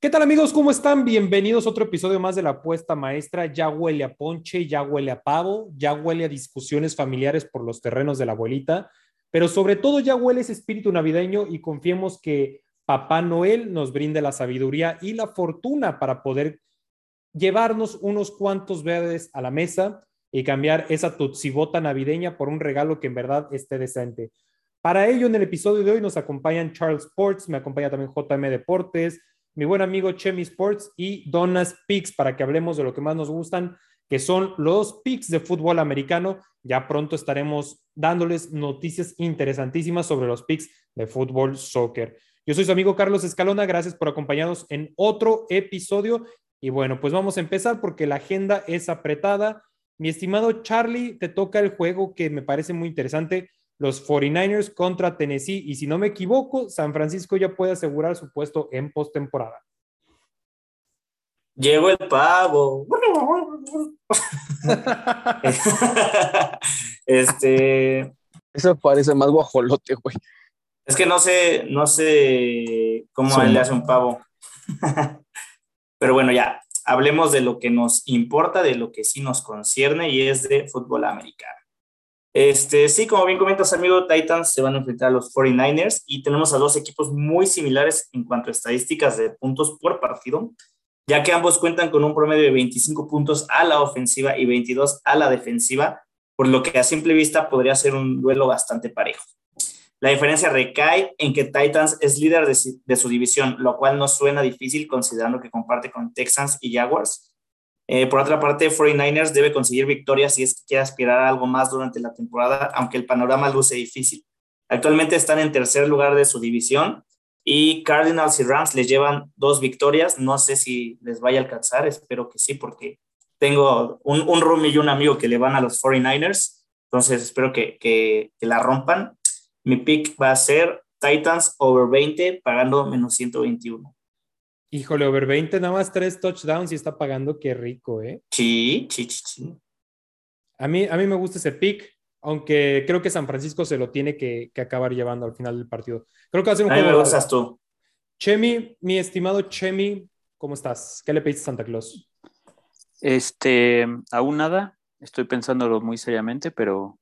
¿Qué tal amigos? ¿Cómo están? Bienvenidos a otro episodio más de La Apuesta Maestra. Ya huele a ponche, ya huele a pavo, ya huele a discusiones familiares por los terrenos de la abuelita, pero sobre todo ya huele ese espíritu navideño y confiemos que Papá Noel nos brinde la sabiduría y la fortuna para poder llevarnos unos cuantos verdes a la mesa y cambiar esa tutsibota navideña por un regalo que en verdad esté decente. Para ello, en el episodio de hoy nos acompañan Charles Sports, me acompaña también JM Deportes, mi buen amigo Chemi Sports y Donas Picks para que hablemos de lo que más nos gustan, que son los picks de fútbol americano. Ya pronto estaremos dándoles noticias interesantísimas sobre los picks de fútbol soccer. Yo soy su amigo Carlos Escalona, gracias por acompañarnos en otro episodio. Y bueno, pues vamos a empezar porque la agenda es apretada. Mi estimado Charlie, te toca el juego que me parece muy interesante los 49ers contra Tennessee. Y si no me equivoco, San Francisco ya puede asegurar su puesto en postemporada. Llegó el pavo. este. Eso parece más guajolote, güey. Es que no sé, no sé cómo él le hace un pavo. Pero bueno, ya, hablemos de lo que nos importa, de lo que sí nos concierne y es de fútbol americano. Este, sí, como bien comentas, amigo, Titans se van a enfrentar a los 49ers y tenemos a dos equipos muy similares en cuanto a estadísticas de puntos por partido, ya que ambos cuentan con un promedio de 25 puntos a la ofensiva y 22 a la defensiva, por lo que a simple vista podría ser un duelo bastante parejo. La diferencia recae en que Titans es líder de, de su división, lo cual no suena difícil considerando que comparte con Texans y Jaguars, eh, por otra parte, 49ers debe conseguir victorias si es que quiere aspirar a algo más durante la temporada, aunque el panorama luce difícil. Actualmente están en tercer lugar de su división y Cardinals y Rams les llevan dos victorias. No sé si les vaya a alcanzar, espero que sí, porque tengo un, un y un amigo que le van a los 49ers, entonces espero que, que, que la rompan. Mi pick va a ser Titans over 20, pagando menos 121. Híjole, over 20, nada más tres touchdowns y está pagando, qué rico, ¿eh? Sí, sí, sí, A mí, a mí me gusta ese pick, aunque creo que San Francisco se lo tiene que, acabar llevando al final del partido. Creo que va a ser un a juego. me tú. Chemi, mi estimado Chemi, ¿cómo estás? ¿Qué le pediste a Santa Claus? Este, aún nada. Estoy pensándolo muy seriamente, pero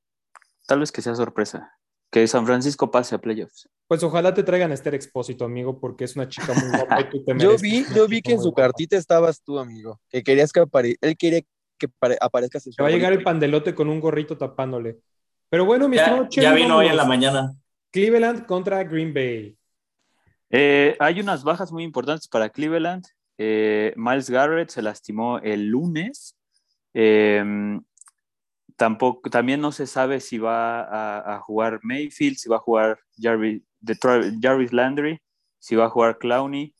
tal vez que sea sorpresa que San Francisco pase a playoffs. Pues ojalá te traigan a Esther Expósito, amigo, porque es una chica muy guapa y tú te Yo vi, yo vi que en su cartita estabas tú, amigo, que querías que aparezca, él quiere que aparezcas en su Va a llegar el pandelote con un gorrito tapándole. Pero bueno, mi ya, ya vino hoy en la mañana. Cleveland contra Green Bay. Eh, hay unas bajas muy importantes para Cleveland. Eh, Miles Garrett se lastimó el lunes. Eh, tampoco, también no se sabe si va a, jugar Mayfield, si va a jugar Jarvis, Jarvis, Landry, si va a jugar Clowney.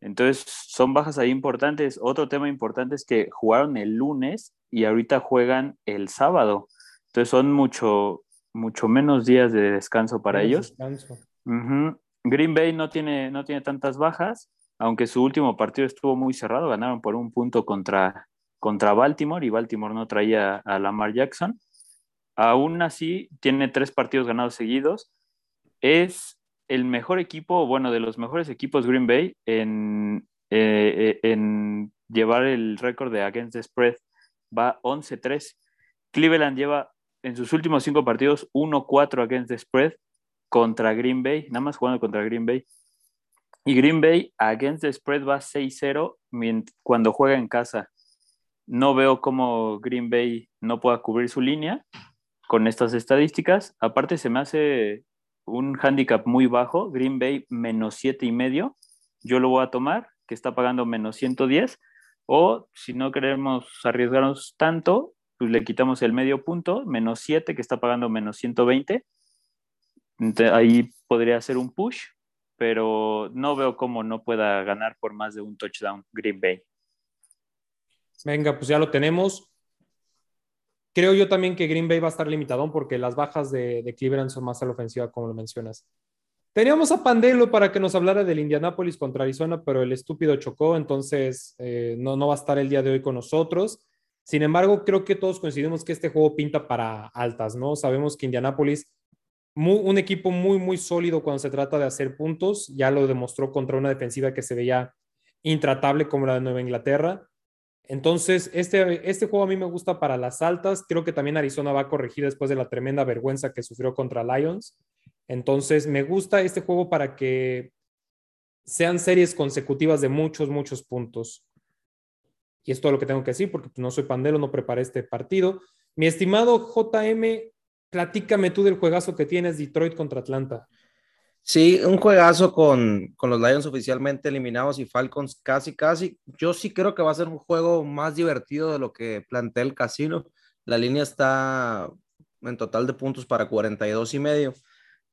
Entonces, son bajas ahí importantes. Otro tema importante es que jugaron el lunes y ahorita juegan el sábado. Entonces, son mucho, mucho menos días de descanso para ellos. Green Bay no tiene, no tiene tantas bajas, aunque su último partido estuvo muy cerrado. Ganaron por un punto contra, contra Baltimore y Baltimore no traía a Lamar Jackson. Aún así, tiene tres partidos ganados seguidos. Es el mejor equipo, bueno, de los mejores equipos Green Bay en, eh, eh, en llevar el récord de against the spread. Va 11-3. Cleveland lleva en sus últimos cinco partidos 1-4 against the spread contra Green Bay, nada más jugando contra Green Bay. Y Green Bay against the spread va 6-0 cuando juega en casa. No veo cómo Green Bay no pueda cubrir su línea con estas estadísticas. Aparte, se me hace un handicap muy bajo. Green Bay menos siete y medio. Yo lo voy a tomar, que está pagando menos 110. O si no queremos arriesgarnos tanto, pues le quitamos el medio punto, menos 7, que está pagando menos 120. ahí podría ser un push. pero no veo cómo no pueda ganar por más de un touchdown Green Bay. Venga, pues ya lo tenemos. Creo yo también que Green Bay va a estar limitado porque las bajas de, de Cleveland son más a la ofensiva, como lo mencionas. Teníamos a Pandelo para que nos hablara del Indianapolis contra Arizona, pero el estúpido chocó, entonces eh, no, no va a estar el día de hoy con nosotros. Sin embargo, creo que todos coincidimos que este juego pinta para altas, ¿no? Sabemos que Indianapolis, un equipo muy, muy sólido cuando se trata de hacer puntos, ya lo demostró contra una defensiva que se veía intratable como la de Nueva Inglaterra. Entonces, este, este juego a mí me gusta para las altas. Creo que también Arizona va a corregir después de la tremenda vergüenza que sufrió contra Lions. Entonces, me gusta este juego para que sean series consecutivas de muchos, muchos puntos. Y es todo lo que tengo que decir porque no soy pandero, no preparé este partido. Mi estimado JM, platícame tú del juegazo que tienes Detroit contra Atlanta. Sí, un juegazo con, con, los Lions oficialmente eliminados y Falcons casi, casi. Yo sí creo que va a ser un juego más divertido de lo que plantea el casino. La línea está en total de puntos para 42 y medio,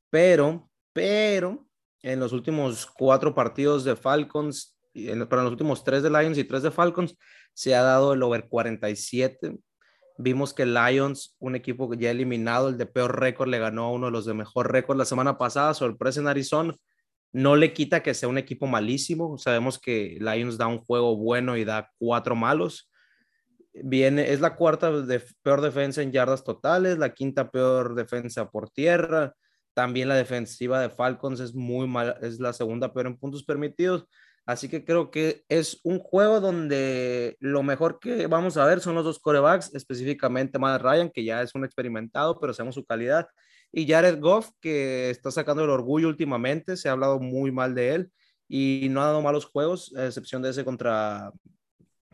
pero, pero en los últimos cuatro partidos de Falcons, para los últimos tres de Lions y tres de Falcons, se ha dado el over 47. Vimos que Lions, un equipo ya eliminado, el de peor récord, le ganó a uno de los de mejor récord la semana pasada, sorpresa en Arizona. No le quita que sea un equipo malísimo. Sabemos que Lions da un juego bueno y da cuatro malos. Viene, es la cuarta de, peor defensa en yardas totales, la quinta peor defensa por tierra. También la defensiva de Falcons es muy mala, es la segunda peor en puntos permitidos. Así que creo que es un juego donde lo mejor que vamos a ver son los dos corebacks, específicamente Matt Ryan, que ya es un experimentado, pero sabemos su calidad, y Jared Goff, que está sacando el orgullo últimamente, se ha hablado muy mal de él y no ha dado malos juegos, a excepción de ese contra,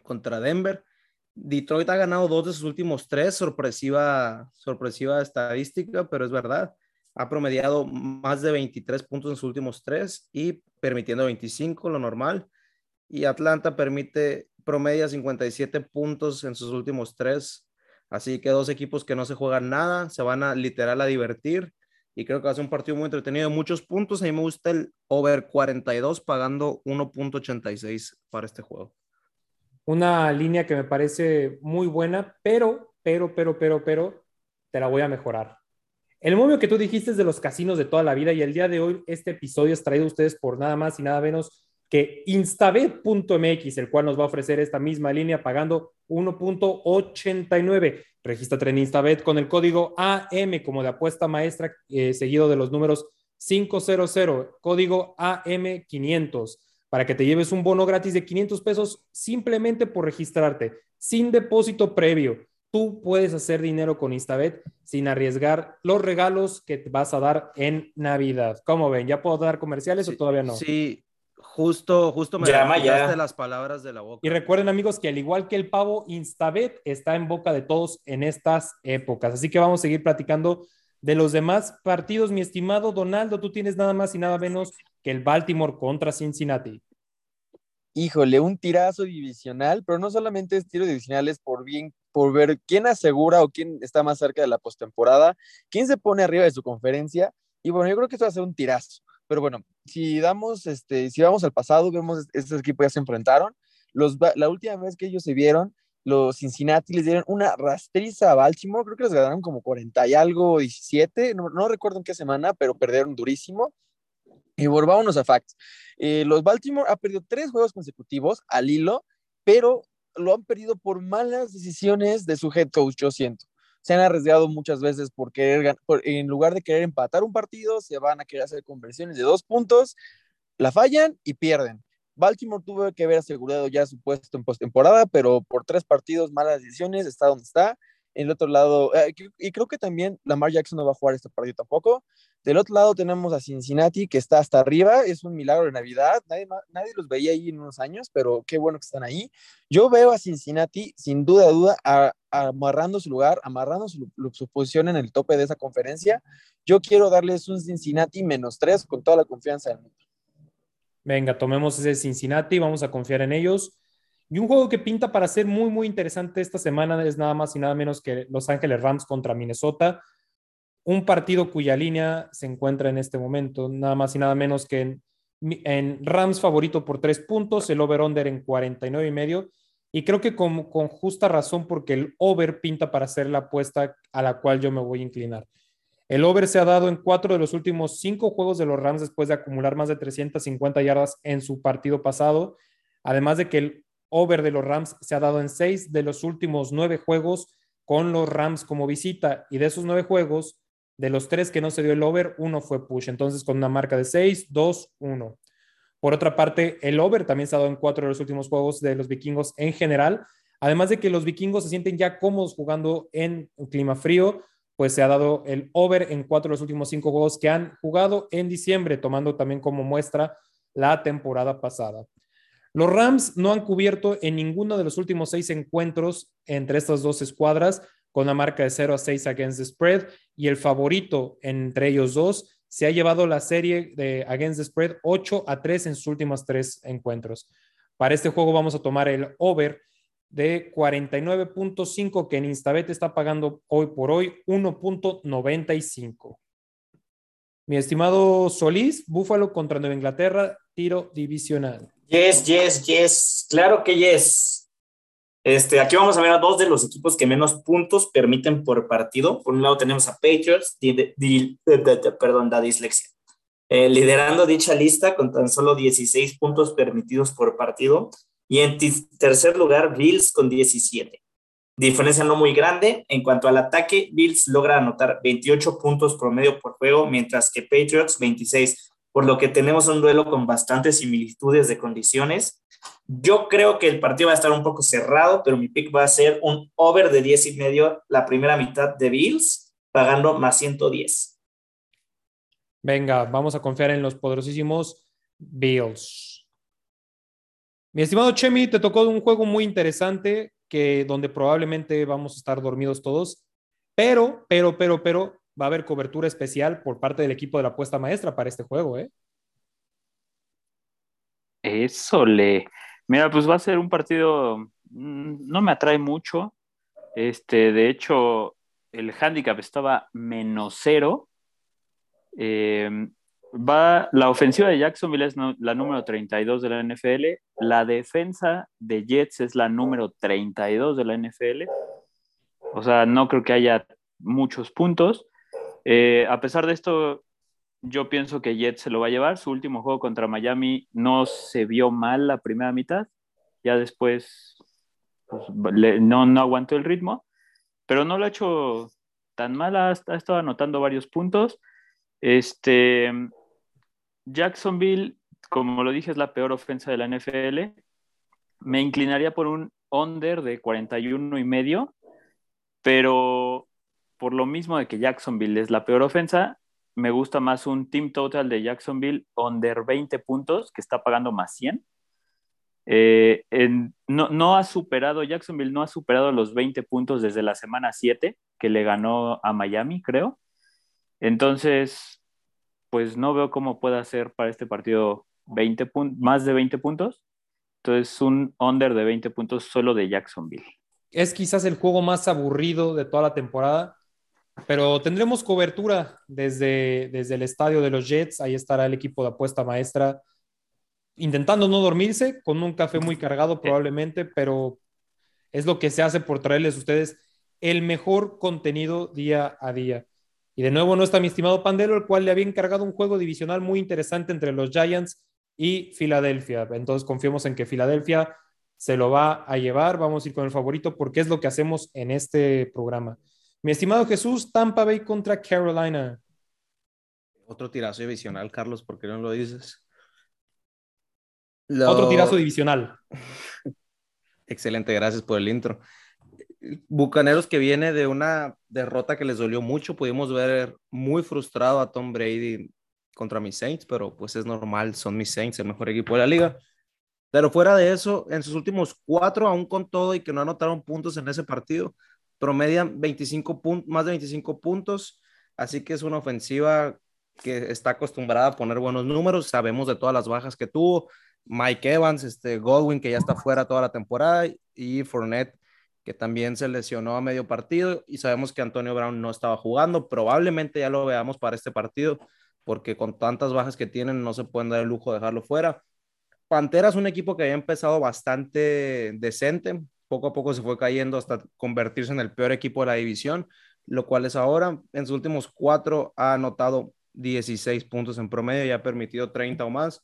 contra Denver. Detroit ha ganado dos de sus últimos tres, sorpresiva, sorpresiva estadística, pero es verdad ha promediado más de 23 puntos en sus últimos tres y permitiendo 25, lo normal. Y Atlanta permite promedia 57 puntos en sus últimos tres. Así que dos equipos que no se juegan nada, se van a literal a divertir. Y creo que va a ser un partido muy entretenido muchos puntos. A mí me gusta el over 42 pagando 1.86 para este juego. Una línea que me parece muy buena, pero, pero, pero, pero, pero, te la voy a mejorar. El momio que tú dijiste es de los casinos de toda la vida y el día de hoy este episodio es traído a ustedes por nada más y nada menos que instabet.mx, el cual nos va a ofrecer esta misma línea pagando 1.89. Regístrate en Instabet con el código AM como de apuesta maestra, eh, seguido de los números 500, código AM500, para que te lleves un bono gratis de 500 pesos simplemente por registrarte, sin depósito previo tú puedes hacer dinero con Instabet sin arriesgar los regalos que te vas a dar en Navidad. ¿Cómo ven? ¿Ya puedo dar comerciales o todavía no? Sí, justo, justo me Llama ya. las palabras de la boca. Y recuerden, amigos, que al igual que el pavo, Instabet está en boca de todos en estas épocas. Así que vamos a seguir platicando de los demás partidos. Mi estimado Donaldo, tú tienes nada más y nada menos que el Baltimore contra Cincinnati híjole, un tirazo divisional, pero no solamente es tiro divisional, es por bien, por ver quién asegura o quién está más cerca de la postemporada, quién se pone arriba de su conferencia. Y bueno, yo creo que esto va a ser un tirazo. Pero bueno, si damos, este, si vamos al pasado, vemos estos equipos ya se enfrentaron. La última vez que ellos se vieron, los Cincinnati les dieron una rastriza a Baltimore, creo que les ganaron como 40 y algo, 17, no, no recuerdo en qué semana, pero perdieron durísimo. Y volvámonos a facts. Eh, los Baltimore ha perdido tres juegos consecutivos al hilo, pero lo han perdido por malas decisiones de su head coach, yo siento. Se han arriesgado muchas veces por en lugar de querer empatar un partido, se van a querer hacer conversiones de dos puntos, la fallan y pierden. Baltimore tuvo que haber asegurado ya su puesto en postemporada, pero por tres partidos, malas decisiones, está donde está. En el otro lado, eh, y creo que también Lamar Jackson no va a jugar este partido tampoco. Del otro lado tenemos a Cincinnati, que está hasta arriba, es un milagro de Navidad, nadie, nadie los veía ahí en unos años, pero qué bueno que están ahí. Yo veo a Cincinnati, sin duda, duda, amarrando su lugar, amarrando su, su, posición en el tope de esa conferencia. Yo quiero darles un Cincinnati menos tres con toda la confianza del mundo. Venga, tomemos ese Cincinnati, vamos a confiar en ellos. Y un juego que pinta para ser muy, muy interesante esta semana es nada más y nada menos que Los Ángeles Rams contra Minnesota un partido cuya línea se encuentra en este momento, nada más y nada menos que en Rams favorito por tres puntos, el over-under en 49 y medio. Y creo que con, con, justa razón, porque el over pinta para ser la apuesta a la cual yo me voy a inclinar. El over se ha dado en cuatro de los últimos cinco juegos de los Rams después de acumular más de 350 yardas en su partido pasado. Además de que el over de los Rams se ha dado en seis de los últimos nueve juegos con los Rams como visita. Y de esos nueve juegos, de los tres que no se dio el over, uno fue push. Entonces, con una marca de 6, 2, 1. Por otra parte, el over también se ha dado en cuatro de los últimos juegos de los vikingos en general. Además de que los vikingos se sienten ya cómodos jugando en clima frío, pues se ha dado el over en cuatro de los últimos cinco juegos que han jugado en diciembre, tomando también como muestra la temporada pasada. Los Rams no han cubierto en ninguno de los últimos seis encuentros entre estas dos escuadras con una marca de 0 a 6 against the spread y el favorito entre ellos dos se ha llevado la serie de against the spread 8 a 3 en sus últimos tres encuentros. Para este juego vamos a tomar el over de 49.5 que en Instabet está pagando hoy por hoy 1.95. Mi estimado Solís, Búfalo contra Nueva Inglaterra, tiro divisional. Yes, yes, yes. Claro que yes. Este, aquí vamos a ver a dos de los equipos que menos puntos permiten por partido. Por un lado tenemos a Patriots, perdón, da dislexia, eh, liderando dicha lista con tan solo 16 puntos permitidos por partido. Y en tercer lugar, Bills con 17. Diferencia no muy grande. En cuanto al ataque, Bills logra anotar 28 puntos promedio por juego, mientras que Patriots 26 por lo que tenemos un duelo con bastantes similitudes de condiciones. Yo creo que el partido va a estar un poco cerrado, pero mi pick va a ser un over de 10 y medio la primera mitad de Bills, pagando más 110. Venga, vamos a confiar en los poderosísimos Bills. Mi estimado Chemi, te tocó un juego muy interesante que donde probablemente vamos a estar dormidos todos, pero, pero, pero, pero, va a haber cobertura especial por parte del equipo de la apuesta maestra para este juego, ¿eh? Eso le. Mira, pues va a ser un partido. Mm, no me atrae mucho. Este, de hecho, el handicap estaba menos cero. Em, va, la ofensiva de Jacksonville es la número 32 de la NFL. La defensa de Jets es la número 32 de la NFL. O sea, no creo que haya muchos puntos. Eh, a pesar de esto, yo pienso que Jets se lo va a llevar. Su último juego contra Miami no se vio mal la primera mitad. Ya después pues, no, aguantó el ritmo, pero no lo ha hecho tan mal. Ha, estado anotando varios puntos. Este, Jacksonville, como lo dije, es la peor ofensa de la NFL. Me inclinaría por un under de 41 y medio, pero por lo mismo de que Jacksonville es la peor ofensa, me gusta más un team total de Jacksonville under 20 puntos, que está pagando más 100. Eh, no, no, ha superado, Jacksonville no ha superado los 20 puntos desde la semana 7, que le ganó a Miami, creo. Entonces, pues no veo cómo pueda ser para este partido 20 más de 20 puntos. Entonces, un under de 20 puntos solo de Jacksonville. Es quizás el juego más aburrido de toda la temporada pero tendremos cobertura desde, desde el estadio de los Jets. Ahí estará el equipo de apuesta maestra intentando no dormirse, con un café muy cargado probablemente, pero es lo que se hace por traerles a ustedes el mejor contenido día a día. Y de nuevo no está mi estimado Pandelo, el cual le había encargado un juego divisional muy interesante entre los Giants y Filadelfia. Entonces confiemos en que Filadelfia se lo va a llevar. Vamos a ir con el favorito porque es lo que hacemos en este programa. Mi estimado Jesús, Tampa Bay contra Carolina. Otro tirazo divisional, Carlos, ¿por qué no lo dices? Otro tirazo divisional. Excelente, gracias por el intro. Bucaneros que viene de una derrota que les dolió mucho, pudimos ver muy frustrado a Tom Brady contra mis Saints, pero pues es normal, son mis Saints, el mejor equipo de la liga. Pero fuera de eso, en sus últimos cuatro, aún con todo y que no anotaron puntos en ese partido, promedian 25 más de 25 puntos, así que es una ofensiva que está acostumbrada a poner buenos números, sabemos de todas las bajas que tuvo, Mike Evans, este Godwin que ya está fuera toda la temporada y Fournette que también se lesionó a medio partido y sabemos que Antonio Brown no estaba jugando, probablemente ya lo veamos para este partido porque con tantas bajas que tienen no se pueden dar el lujo de dejarlo fuera. Panteras, un equipo que había empezado bastante decente, poco a poco se fue cayendo hasta convertirse en el peor equipo de la división, lo cual es ahora, en sus últimos cuatro ha anotado 16 puntos en promedio y ha permitido 30 o más.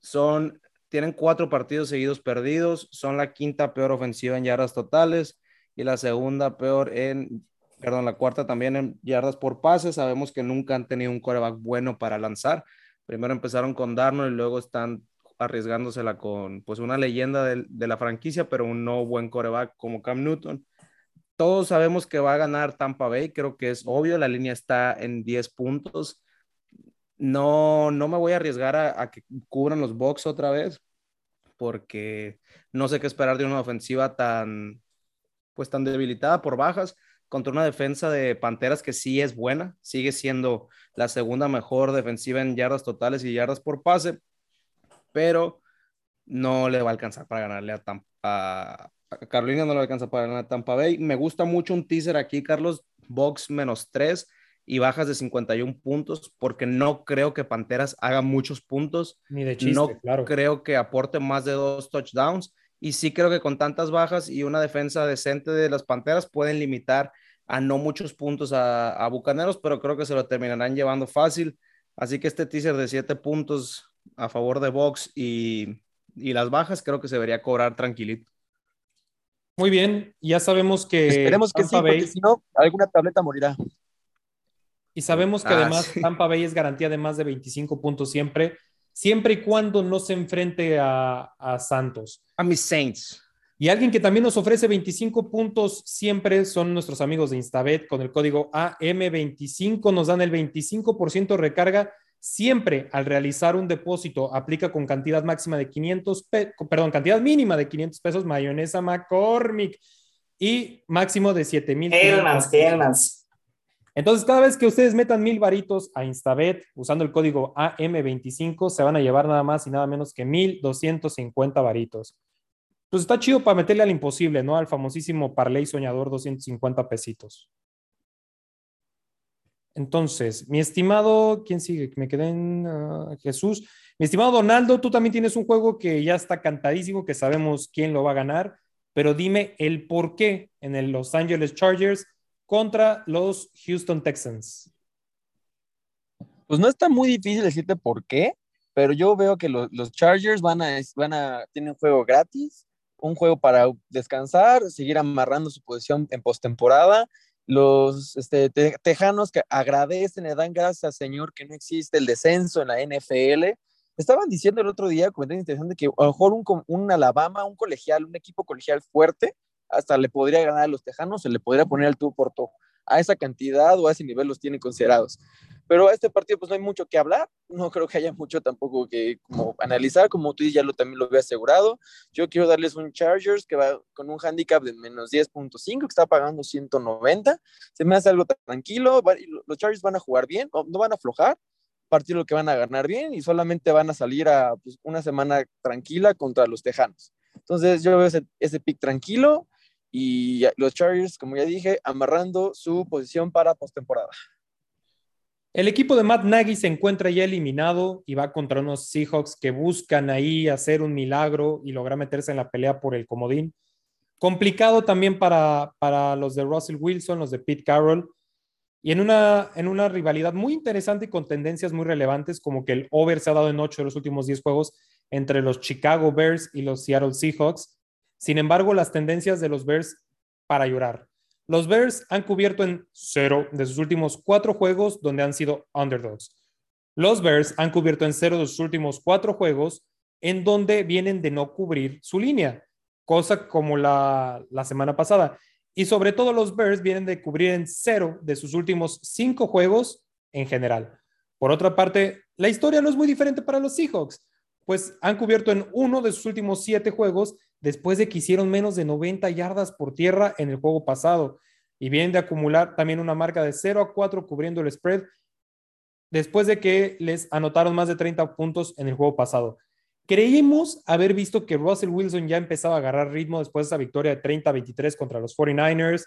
Son, tienen cuatro partidos seguidos perdidos, son la quinta peor ofensiva en yardas totales y la segunda peor en, perdón, la cuarta también en yardas por pase. Sabemos que nunca han tenido un coreback bueno para lanzar. Primero empezaron con Darnold y luego están arriesgándosela con pues una leyenda de, de, la franquicia, pero un no buen coreback como Cam Newton. Todos sabemos que va a ganar Tampa Bay, creo que es obvio, la línea está en 10 puntos. No, no me voy a arriesgar a, a que cubran los box otra vez, porque no sé qué esperar de una ofensiva tan, pues tan debilitada por bajas contra una defensa de Panteras que sí es buena, sigue siendo la segunda mejor defensiva en yardas totales y yardas por pase, pero no le va a alcanzar para ganarle a Tampa. A Carolina no le alcanza para ganar a Tampa Bay. Me gusta mucho un teaser aquí, Carlos, box menos 3 y bajas de 51 puntos, porque no creo que Panteras haga muchos puntos. Ni de chiste, no claro. creo que aporte más de dos touchdowns. Y sí creo que con tantas bajas y una defensa decente de las Panteras pueden limitar a no muchos puntos a, a Bucaneros, pero creo que se lo terminarán llevando fácil. Así que este teaser de 7 puntos a favor de Box y, y, las bajas, creo que se debería cobrar tranquilito. Muy bien, ya sabemos que. Esperemos que Tampa sí, Bay... porque si no, alguna tableta morirá. Y sabemos que ah, además sí. Tampa Bay es garantía de más de 25 puntos siempre, siempre y cuando no se enfrente a, a Santos. A mis Saints. Y alguien que también nos ofrece 25 puntos siempre son nuestros amigos de Instabet con el código AM25. Nos dan el 25% recarga siempre al realizar un depósito aplica con cantidad máxima de 500, perdón, cantidad mínima de 500 pesos mayonesa McCormick y máximo de 7000. Hellmans, Hellmans. Entonces, cada vez que ustedes metan mil varitos a Instabet usando el código AM25, se van a llevar nada más y nada menos que 1250 varitos. Pues está chido para meterle al imposible, ¿no? Al famosísimo Parley Soñador 250 pesitos. Entonces, mi estimado, ¿quién sigue? Me quedé en uh, Jesús. Mi estimado Donaldo, tú también tienes un juego que ya está cantadísimo, que sabemos quién lo va a ganar, pero dime el por qué en el Los Angeles Chargers contra los Houston Texans. Pues no está muy difícil decirte por qué, pero yo veo que los, Chargers van a, van a, un juego gratis, un juego para descansar, seguir amarrando su posición en postemporada los este, te, tejanos que agradecen, le dan gracias, Señor, que no existe el descenso en la NFL. Estaban diciendo el otro día, comentario interesante, que a lo mejor un, un, Alabama, un colegial, un equipo colegial fuerte, hasta le podría ganar a los tejanos, se le podría poner al tú por todo. A esa cantidad o a ese nivel los tienen considerados. Pero a este partido pues no hay mucho que hablar, no creo que haya mucho tampoco que como analizar, como tú ya lo, también lo había asegurado. Yo quiero darles un Chargers que va con un handicap de menos 10.5, que está pagando 190. Se me hace algo tranquilo, los Chargers van a jugar bien, no van a aflojar, partido que van a ganar bien y solamente van a salir a pues, una semana tranquila contra los Tejanos. Entonces yo veo ese, ese pick tranquilo y los Chargers, como ya dije, amarrando su posición para postemporada. El equipo de Matt Nagy se encuentra ya eliminado y va contra unos Seahawks que buscan ahí hacer un milagro y lograr meterse en la pelea por el comodín. Complicado también para, para los de Russell Wilson, los de Pete Carroll, y en una, en una rivalidad muy interesante y con tendencias muy relevantes, como que el over se ha dado en 8 de los últimos 10 juegos entre los Chicago Bears y los Seattle Seahawks. Sin embargo, las tendencias de los Bears para llorar. Los Bears han cubierto en cero de sus últimos cuatro juegos donde han sido underdogs. Los Bears han cubierto en cero de sus últimos cuatro juegos en donde vienen de no cubrir su línea, cosa como la, la semana pasada. Y sobre todo los Bears vienen de cubrir en cero de sus últimos cinco juegos en general. Por otra parte, la historia no es muy diferente para los Seahawks, pues han cubierto en uno de sus últimos siete juegos después de que hicieron menos de 90 yardas por tierra en el juego pasado y vienen de acumular también una marca de 0 a 4 cubriendo el spread después de que les anotaron más de 30 puntos en el juego pasado. Creímos haber visto que Russell Wilson ya empezaba a agarrar ritmo después de esa victoria de 30 a 23 contra los 49ers,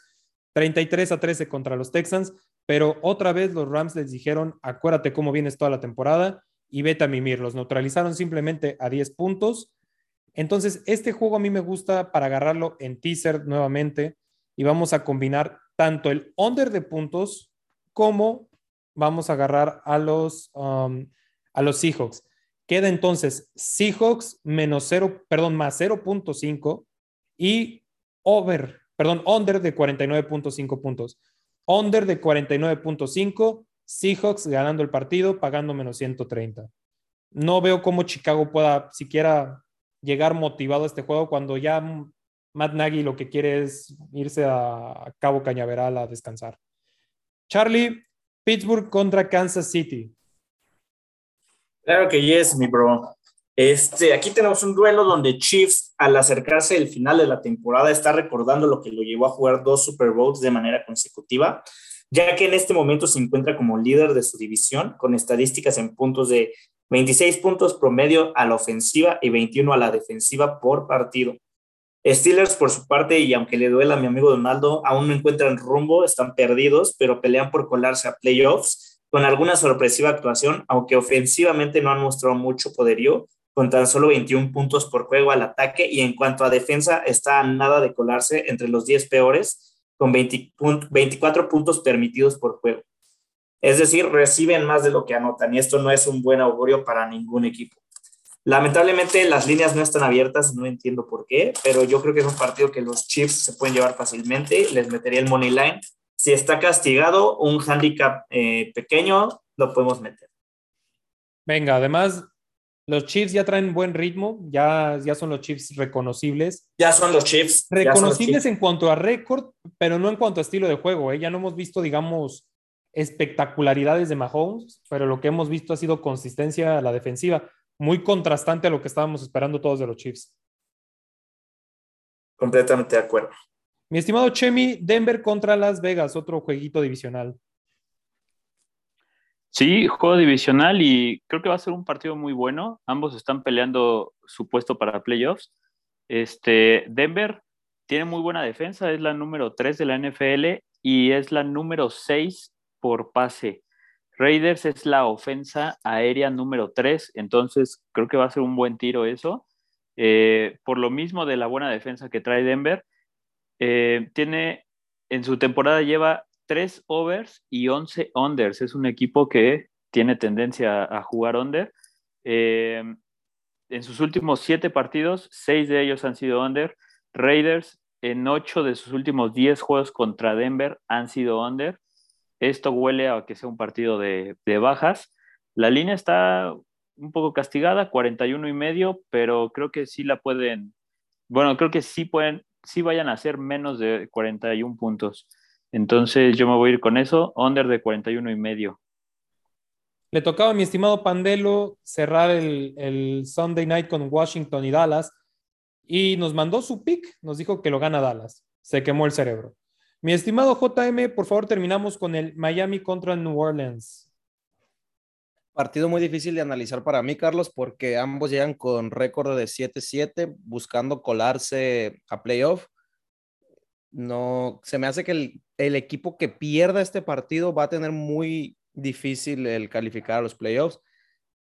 33 a 13 contra los Texans, pero otra vez los Rams les dijeron, acuérdate cómo vienes toda la temporada y vete a mimir. Los neutralizaron simplemente a 10 puntos. Entonces, este juego a mí me gusta para agarrarlo en teaser nuevamente y vamos a combinar tanto el under de puntos como vamos a agarrar a los, um, a los Seahawks. Queda entonces Seahawks menos 0, perdón, más 0.5 y over, perdón, under de 49.5 puntos. Under de 49.5, Seahawks ganando el partido, pagando menos 130. No veo cómo Chicago pueda siquiera llegar motivado a este juego cuando ya Matt Nagy lo que quiere es irse a Cabo Cañaveral a descansar. Charlie, Pittsburgh contra Kansas City. Claro que yes, mi bro. Este, aquí tenemos un duelo donde Chiefs, al acercarse el final de la temporada, está recordando lo que lo llevó a jugar dos Super Bowls de manera consecutiva, ya que en este momento se encuentra como líder de su división, con estadísticas en puntos de 26 puntos promedio a la ofensiva y 21 a la defensiva por partido. Steelers, por su parte, y aunque le duela a mi amigo Donaldo, aún no encuentran rumbo, están perdidos, pero pelean por colarse a playoffs con alguna sorpresiva actuación, aunque ofensivamente no han mostrado mucho poderío, con tan solo 21 puntos por juego al ataque y en cuanto a defensa está a nada de colarse entre los 10 peores, con 24 puntos permitidos por juego. Es decir, reciben más de lo que anotan y esto no es un buen augurio para ningún equipo. Lamentablemente las líneas no están abiertas, no entiendo por qué, pero yo creo que es un partido que los Chiefs se pueden llevar fácilmente. Les metería el money line si está castigado, un handicap eh, pequeño lo podemos meter. Venga, además, los Chiefs ya traen buen ritmo, ya, ya son los Chiefs reconocibles. Ya son los Chiefs. Reconocibles en cuanto a récord, pero no en cuanto a estilo de juego. ¿eh? Ya no hemos visto, digamos, espectacularidades de Mahomes, pero lo que hemos visto ha sido consistencia a la defensiva, muy contrastante a lo que estábamos esperando todos de los Chiefs. Completamente de acuerdo. Mi estimado Chemi, Denver contra Las Vegas, otro jueguito divisional. Sí, juego divisional y creo que va a ser un partido muy bueno. Ambos están peleando su puesto para playoffs. Este, Denver tiene muy buena defensa, es la número 3 de la NFL y es la número 6 por pase. Raiders es la ofensa aérea número 3, entonces creo que va a ser un buen tiro eso. Eh, por lo mismo de la buena defensa que trae Denver, eh, tiene, en su temporada lleva 3 overs y 11 unders. Es un equipo que tiene tendencia a jugar under. Eh, en sus últimos 7 partidos, 6 de ellos han sido under. Raiders en 8 de sus últimos 10 juegos contra Denver han sido under. Esto huele a que sea un partido de, de bajas. La línea está un poco castigada, 41 y medio, pero creo que sí la pueden, bueno, creo que sí pueden sí vayan a ser menos de 41 puntos. Entonces yo me voy a ir con eso, under de 41 y medio. Le tocaba a mi estimado Pandelo cerrar el, el, Sunday night con Washington y Dallas y nos mandó su pick, nos dijo que lo gana Dallas. Se quemó el cerebro. Mi estimado JM, por favor terminamos con el Miami contra New Orleans. Partido muy difícil de analizar para mí, Carlos, porque ambos llegan con récord de 7-7 buscando colarse a playoff. No, se me hace que el, el, equipo que pierda este partido va a tener muy difícil el calificar a los playoffs.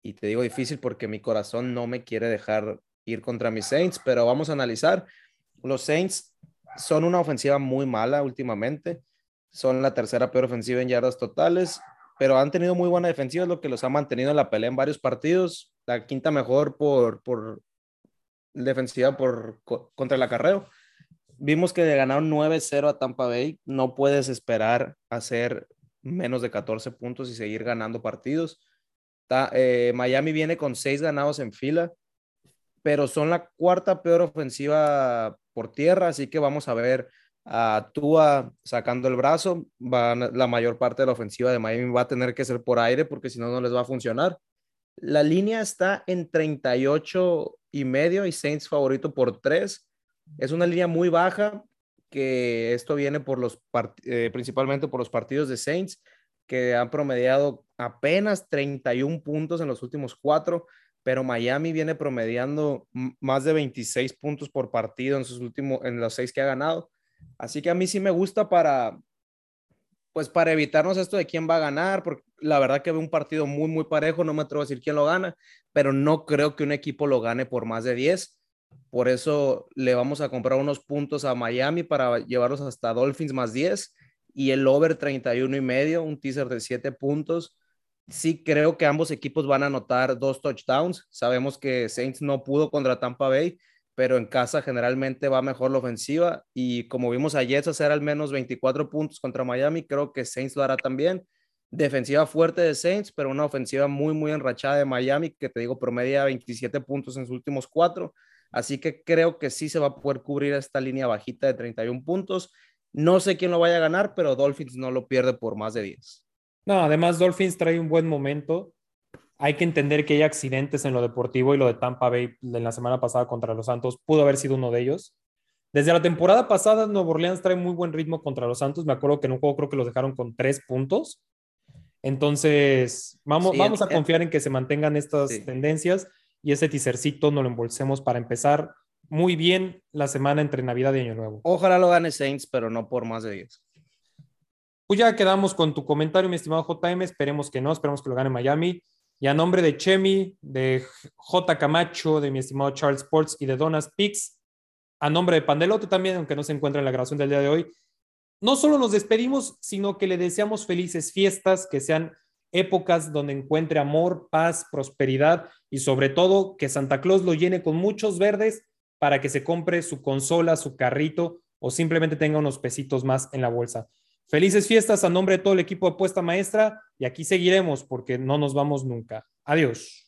Y te digo difícil porque mi corazón no me quiere dejar ir contra mis Saints, pero vamos a analizar. Los Saints son una ofensiva muy mala últimamente. Son la tercera peor ofensiva en yardas totales pero han tenido muy buena defensiva, es lo que los ha mantenido en la pelea en varios partidos. La quinta mejor por, por defensiva por, contra el acarreo. Vimos que ganaron 9-0 a Tampa Bay. No puedes esperar hacer menos de 14 puntos y seguir ganando partidos. Eh, Miami viene con 6 ganados en fila, pero son la cuarta peor ofensiva por tierra, así que vamos a ver a Tua sacando el brazo, la mayor parte de la ofensiva de Miami va a tener que ser por aire porque si no, no les va a funcionar. La línea está en 38 y medio y Saints favorito por 3. Es una línea muy baja que esto viene por los eh, principalmente por los partidos de Saints que han promediado apenas 31 puntos en los últimos cuatro, pero Miami viene promediando más de 26 puntos por partido en sus últimos en los seis que ha ganado. Así que a mí sí me gusta para, pues para evitarnos esto de quién va a ganar, porque la verdad que veo un partido muy, muy parejo, no me atrevo a decir quién lo gana, pero no creo que un equipo lo gane por más de 10. Por eso le vamos a comprar unos puntos a Miami para llevarlos hasta Dolphins más 10 y el over 31 y medio, un teaser de 7 puntos. Sí creo que ambos equipos van a anotar dos touchdowns. Sabemos que Saints no pudo contra Tampa Bay, pero en casa generalmente va mejor la ofensiva y como vimos a Jets hacer al menos 24 puntos contra Miami, creo que Saints lo hará también. Defensiva fuerte de Saints, pero una ofensiva muy, muy enrachada de Miami, que te digo, promedia 27 puntos en sus últimos cuatro. Así que creo que sí se va a poder cubrir esta línea bajita de 31 puntos. No sé quién lo vaya a ganar, pero Dolphins no lo pierde por más de 10. No, además Dolphins trae un buen momento. Hay que entender que hay accidentes en lo deportivo y lo de Tampa Bay en la semana pasada contra los Santos pudo haber sido uno de ellos. Desde la temporada pasada, Nuevo Orleans trae muy buen ritmo contra los Santos. Me acuerdo que en un juego creo que los dejaron con tres puntos. Entonces, vamos, Sí, vamos a confiar en que se mantengan estas Sí. tendencias y ese teasercito nos lo embolsemos para empezar muy bien la semana entre Navidad y Año Nuevo. Ojalá lo gane Saints, pero no por más de 10. Pues ya quedamos con tu comentario, mi estimado JM. Esperemos que no, esperemos que lo gane Miami. Y a nombre de Chemi, de J. Camacho, de mi estimado Charles Sports y de Donas Pix, a nombre de Pandelote también, aunque no se encuentra en la grabación del día de hoy, no solo nos despedimos, sino que le deseamos felices fiestas, que sean épocas donde encuentre amor, paz, prosperidad y sobre todo que Santa Claus lo llene con muchos verdes para que se compre su consola, su carrito o simplemente tenga unos pesitos más en la bolsa. Felices fiestas a nombre de todo el equipo de Apuesta Maestra y aquí seguiremos porque no nos vamos nunca. Adiós.